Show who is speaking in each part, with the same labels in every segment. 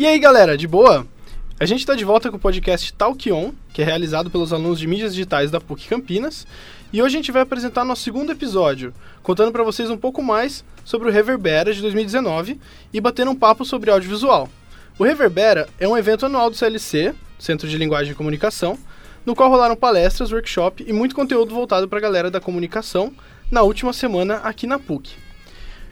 Speaker 1: E aí, galera, de boa? A gente está de volta com o podcast Talk On, que é realizado pelos alunos de mídias digitais da PUC Campinas. E hoje a gente vai apresentar nosso segundo episódio, contando para vocês um pouco mais sobre o Reverbera de 2019 e batendo um papo sobre audiovisual. O Reverbera é um evento anual do CLC, Centro de Linguagem e Comunicação, no qual rolaram palestras, workshop e muito conteúdo voltado para a galera da comunicação na última semana aqui na PUC.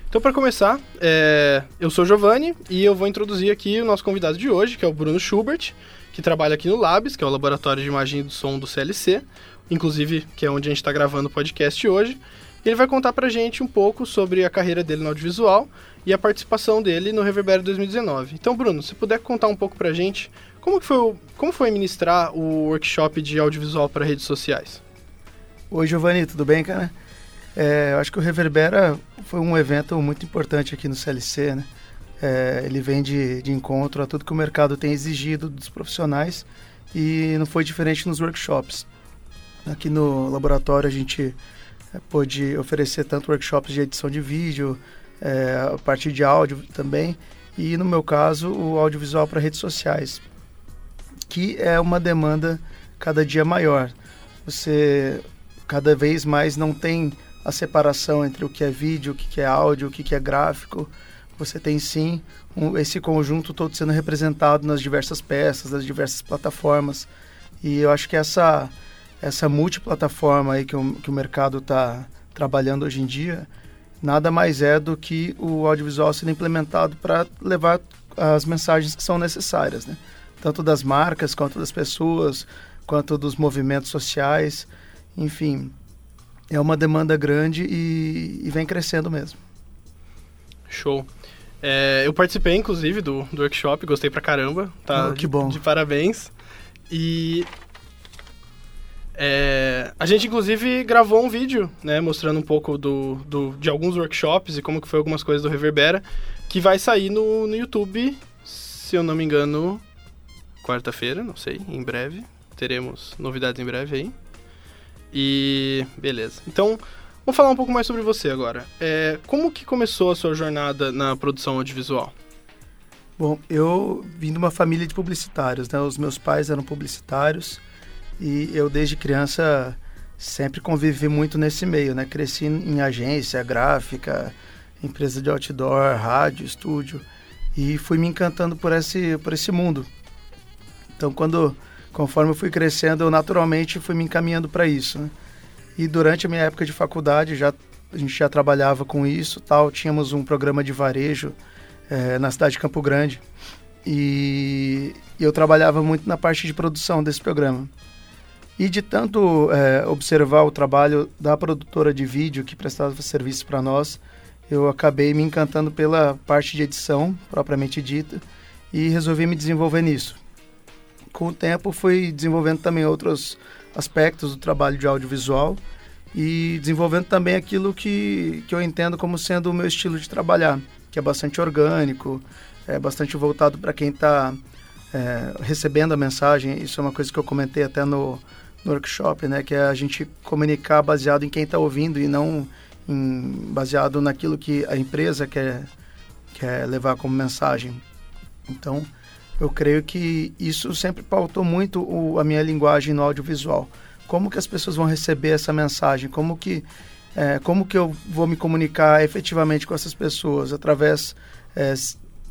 Speaker 1: Então, para começar, é... eu sou Giovanni e eu vou introduzir aqui o nosso convidado de hoje, que é o Bruno Schubert, que trabalha aqui no Labs, que é o Laboratório de Imagem do Som do CLC, inclusive que é onde a gente está gravando o podcast hoje. E ele vai contar para a gente um pouco sobre a carreira dele no audiovisual e a participação dele no Reverbero 2019. Então, Bruno, se puder contar um pouco para a gente como, que foi, o... como foi ministrar o workshop de audiovisual para redes sociais?
Speaker 2: Oi, Giovanni, tudo bem, cara? É, eu acho que o Reverbera foi um evento muito importante aqui no CLC, né? É, ele vem de, de encontro a tudo que o mercado tem exigido dos profissionais e não foi diferente nos workshops. Aqui no laboratório a gente é, pôde oferecer tanto workshops de edição de vídeo, é, a partir de áudio também, e no meu caso o audiovisual para redes sociais, que é uma demanda cada dia maior. Você cada vez mais não tem a separação entre o que é vídeo, o que é áudio, o que é gráfico. Você tem sim um, esse conjunto todo sendo representado nas diversas peças, nas diversas plataformas. E eu acho que essa, essa multiplataforma aí que o, que o mercado está trabalhando hoje em dia, nada mais é do que o audiovisual sendo implementado para levar as mensagens que são necessárias, né? Tanto das marcas, quanto das pessoas, quanto dos movimentos sociais. Enfim, é uma demanda grande e, e vem crescendo mesmo.
Speaker 1: Show. É, eu participei, inclusive, do, do workshop, gostei pra caramba. Tá
Speaker 2: oh, que bom.
Speaker 1: De, de parabéns. E é, a gente, inclusive, gravou um vídeo, né, mostrando um pouco do, do, de alguns workshops e como que foi algumas coisas do Reverbera, que vai sair no, no YouTube, se eu não me engano, quarta-feira, não sei, em breve. Teremos novidades em breve aí. E beleza. Então, vamos falar um pouco mais sobre você agora. É, como que começou a sua jornada na produção audiovisual?
Speaker 2: Bom, eu vim de uma família de publicitários, né? Os meus pais eram publicitários e eu desde criança sempre convivi muito nesse meio, né? Cresci em agência gráfica, empresa de outdoor, rádio, estúdio e fui me encantando por esse por esse mundo. Então, quando conforme eu fui crescendo, eu naturalmente fui me encaminhando para isso. Né? E durante a minha época de faculdade, já, a gente já trabalhava com isso, tal. Tínhamos um programa de varejo é, na cidade de Campo Grande e eu trabalhava muito na parte de produção desse programa. E de tanto é, observar o trabalho da produtora de vídeo que prestava serviço para nós, eu acabei me encantando pela parte de edição propriamente dita e resolvi me desenvolver nisso com o tempo fui desenvolvendo também outros aspectos do trabalho de audiovisual e desenvolvendo também aquilo que, que eu entendo como sendo o meu estilo de trabalhar, que é bastante orgânico, é bastante voltado para quem está é, recebendo a mensagem. Isso é uma coisa que eu comentei até no, no workshop, né? Que é a gente comunicar baseado em quem está ouvindo e não em, baseado naquilo que a empresa quer, quer levar como mensagem. Então, eu creio que isso sempre pautou muito o, a minha linguagem no audiovisual. Como que as pessoas vão receber essa mensagem? Como que, é, como que eu vou me comunicar efetivamente com essas pessoas? Através é,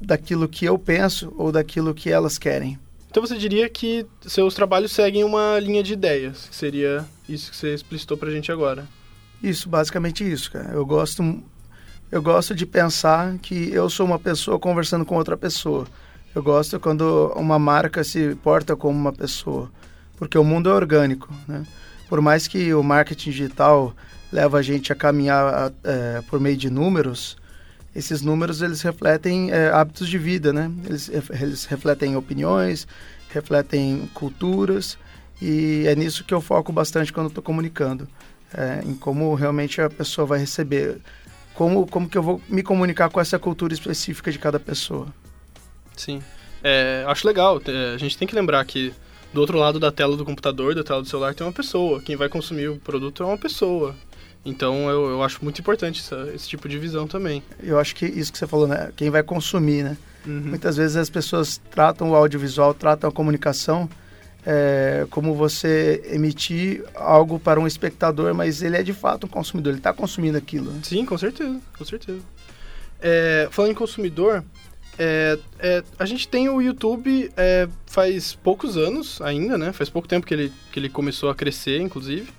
Speaker 2: daquilo que eu penso ou daquilo que elas querem.
Speaker 1: Então você diria que seus trabalhos seguem uma linha de ideias, que seria isso que você explicitou pra gente agora.
Speaker 2: Isso, basicamente isso, cara. Eu gosto, eu gosto de pensar que eu sou uma pessoa conversando com outra pessoa. Eu gosto quando uma marca se porta como uma pessoa, porque o mundo é orgânico, né? Por mais que o marketing digital leva a gente a caminhar é, por meio de números, esses números eles refletem é, hábitos de vida, né? Eles, eles refletem opiniões, refletem culturas e é nisso que eu foco bastante quando estou comunicando, é, em como realmente a pessoa vai receber, como como que eu vou me comunicar com essa cultura específica de cada pessoa.
Speaker 1: Sim. É, acho legal. A gente tem que lembrar que do outro lado da tela do computador, da tela do celular, tem uma pessoa. Quem vai consumir o produto é uma pessoa. Então eu, eu acho muito importante essa, esse tipo de visão também.
Speaker 2: Eu acho que isso que você falou, né? Quem vai consumir, né? Uhum. Muitas vezes as pessoas tratam o audiovisual, tratam a comunicação é, como você emitir algo para um espectador, mas ele é de fato um consumidor, ele está consumindo aquilo. Né?
Speaker 1: Sim, com certeza, com certeza. É, falando em consumidor, é, é, a gente tem o YouTube é, faz poucos anos ainda, né? Faz pouco tempo que ele, que ele começou a crescer, inclusive.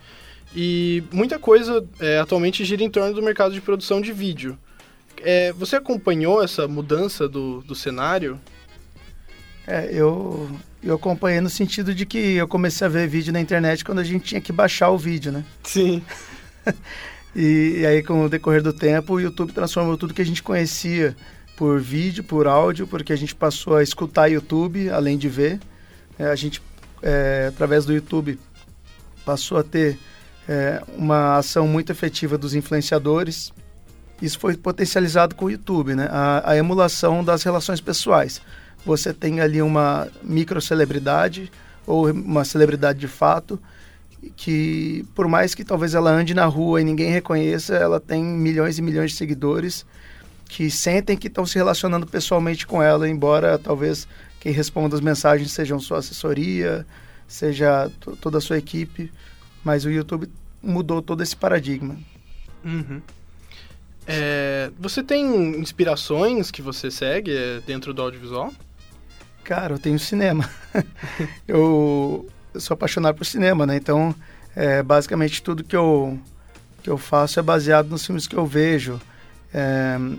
Speaker 1: E muita coisa é, atualmente gira em torno do mercado de produção de vídeo. É, você acompanhou essa mudança do, do cenário?
Speaker 2: É, eu, eu acompanhei no sentido de que eu comecei a ver vídeo na internet quando a gente tinha que baixar o vídeo, né?
Speaker 1: Sim.
Speaker 2: e, e, aí, com o decorrer do tempo, o YouTube transformou tudo que a gente conhecia por vídeo, por áudio, porque a gente passou a escutar YouTube, além de ver. É, a gente, é, através do YouTube, passou a ter é, uma ação muito efetiva dos influenciadores. Isso foi potencializado com o YouTube, né? A, a emulação das relações pessoais. Você tem ali uma microcelebridade ou uma celebridade de fato que por mais que talvez ela ande na rua e ninguém reconheça, ela tem milhões e milhões de seguidores que sentem que estão se relacionando pessoalmente com ela, embora talvez quem responda as mensagens sejam sua assessoria, seja toda a sua equipe, mas o YouTube mudou todo esse paradigma.
Speaker 1: Uhum. É, você tem inspirações que você segue é, dentro do audiovisual?
Speaker 2: Cara, eu tenho cinema. eu, eu, sou apaixonado por cinema, né? Então, é, basicamente tudo que eu, que eu faço é baseado nos filmes que eu vejo.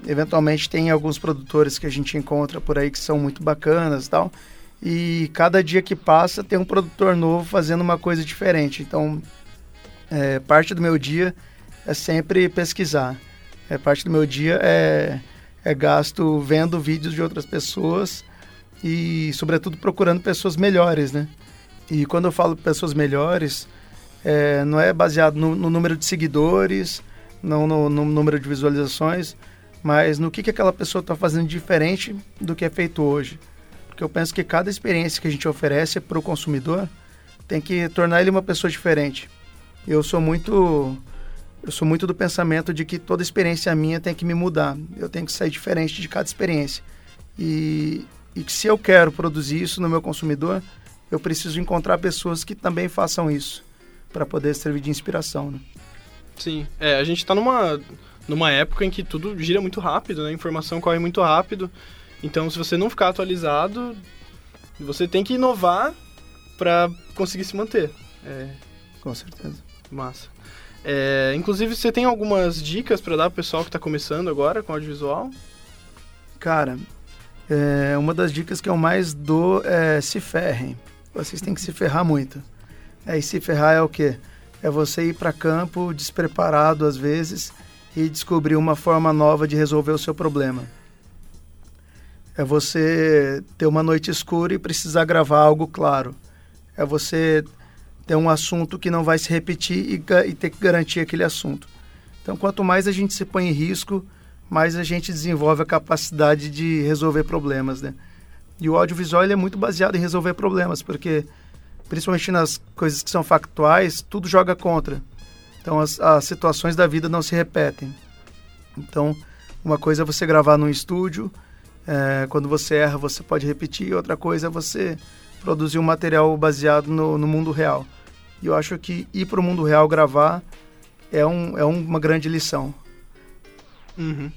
Speaker 2: Eventualmente tem alguns produtores que a gente encontra por aí que são muito bacanas e tal. E cada dia que passa tem um produtor novo fazendo uma coisa diferente. Então, é, parte do meu dia é sempre pesquisar. É, parte do meu dia é, é gasto vendo vídeos de outras pessoas e, sobretudo, procurando pessoas melhores, né? E quando eu falo pessoas melhores, é, não é baseado no, no número de seguidores, não no, no número de visualizações, mas no que, que aquela pessoa está fazendo diferente do que é feito hoje. Porque eu penso que cada experiência que a gente oferece para o consumidor tem que tornar ele uma pessoa diferente. Eu sou muito eu sou muito do pensamento de que toda experiência minha tem que me mudar. Eu tenho que sair diferente de cada experiência. E, e que se eu quero produzir isso no meu consumidor, eu preciso encontrar pessoas que também façam isso para poder servir de inspiração. Né?
Speaker 1: Sim, é, a gente está numa, numa época em que tudo gira muito rápido, né? A informação corre muito rápido. Então, se você não ficar atualizado, você tem que inovar para conseguir se manter. É...
Speaker 2: Com certeza.
Speaker 1: Massa. É, inclusive, você tem algumas dicas para dar pro pessoal que está começando agora com audiovisual?
Speaker 2: Cara, é, uma das dicas que eu mais dou é se ferrem. Vocês têm que se ferrar muito. É, e se ferrar é o quê? É você ir para campo despreparado às vezes e descobrir uma forma nova de resolver o seu problema. É você ter uma noite escura e precisar gravar algo claro. É você ter um assunto que não vai se repetir e, e ter que garantir aquele assunto. Então, quanto mais a gente se põe em risco, mais a gente desenvolve a capacidade de resolver problemas, né? E o audiovisual ele é muito baseado em resolver problemas, porque principalmente nas coisas que são factuais, tudo joga contra. Então as, as situações da vida não se repetem. Então, uma coisa é você gravar num estúdio, é, quando você erra você pode repetir, outra coisa é você produzir um material baseado no, no mundo real. E eu acho que ir para o mundo real gravar é, um, é uma grande lição.
Speaker 1: Uhum.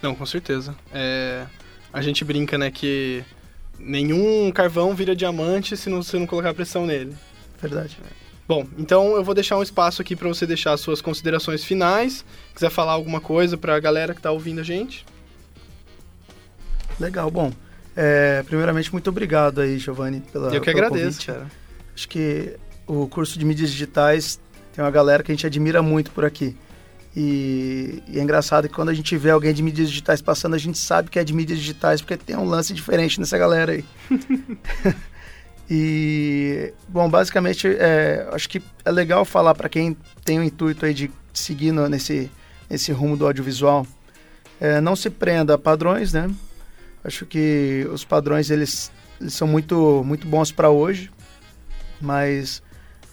Speaker 1: Não, com certeza. É, a gente brinca, né, que nenhum carvão vira diamante se não, você não colocar pressão nele.
Speaker 2: Verdade.
Speaker 1: Bom, então eu vou deixar um espaço aqui para você deixar suas considerações finais. Quiser falar alguma coisa para a galera que está ouvindo a gente.
Speaker 2: Legal, bom. É, primeiramente, muito obrigado aí, Giovanni, pela
Speaker 1: Eu que agradeço, convite. cara.
Speaker 2: Acho que o curso de mídias digitais tem uma galera que a gente admira muito por aqui. E, e, é engraçado que quando a gente vê alguém de mídias digitais passando, a gente sabe que é de mídias digitais, porque tem um lance diferente nessa galera aí. e, bom, basicamente, é, acho que é legal falar para quem tem o intuito aí de seguir no, nesse, nesse rumo do audiovisual, é, não se prenda a padrões, né? Acho que os padrões, eles, eles são muito, muito bons para hoje, mas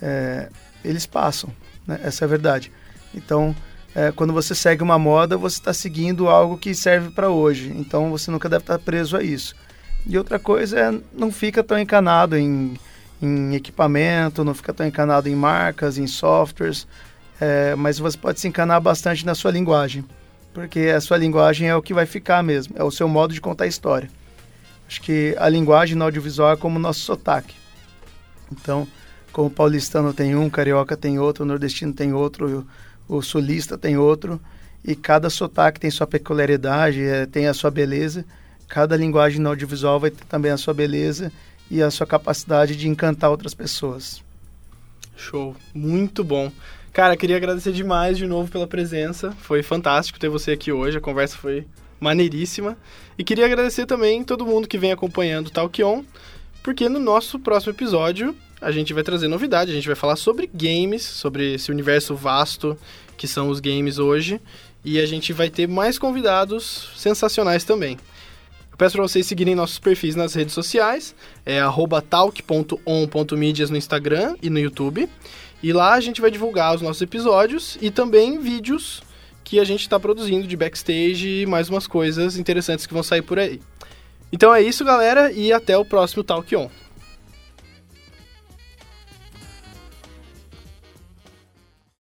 Speaker 2: é, eles passam, né? Essa é a verdade. Então, é, quando você segue uma moda, você está seguindo algo que serve para hoje. Então você nunca deve estar tá preso a isso. E outra coisa é não fica tão encanado em, em equipamento, não fica tão encanado em marcas, em softwares, é, mas você pode se encanar bastante na sua linguagem, porque a sua linguagem é o que vai ficar mesmo, é o seu modo de contar a história. Acho que a linguagem no audiovisual é como o nosso sotaque. Então, como paulistano tem um, carioca tem outro, nordestino tem outro, o sulista tem outro, e cada sotaque tem sua peculiaridade, é, tem a sua beleza. Cada linguagem no audiovisual vai ter também a sua beleza e a sua capacidade de encantar outras pessoas.
Speaker 1: Show, muito bom. Cara, queria agradecer demais de novo pela presença. Foi fantástico ter você aqui hoje. A conversa foi maneiríssima. E queria agradecer também todo mundo que vem acompanhando o Talk On, porque no nosso próximo episódio a gente vai trazer novidade, a gente vai falar sobre games, sobre esse universo vasto que são os games hoje, e a gente vai ter mais convidados sensacionais também. Eu peço para vocês seguirem nossos perfis nas redes sociais, é talk.on.medias no Instagram e no YouTube. E lá a gente vai divulgar os nossos episódios e também vídeos que a gente está produzindo de backstage e mais umas coisas interessantes que vão sair por aí. Então é isso, galera, e até o próximo Talk On.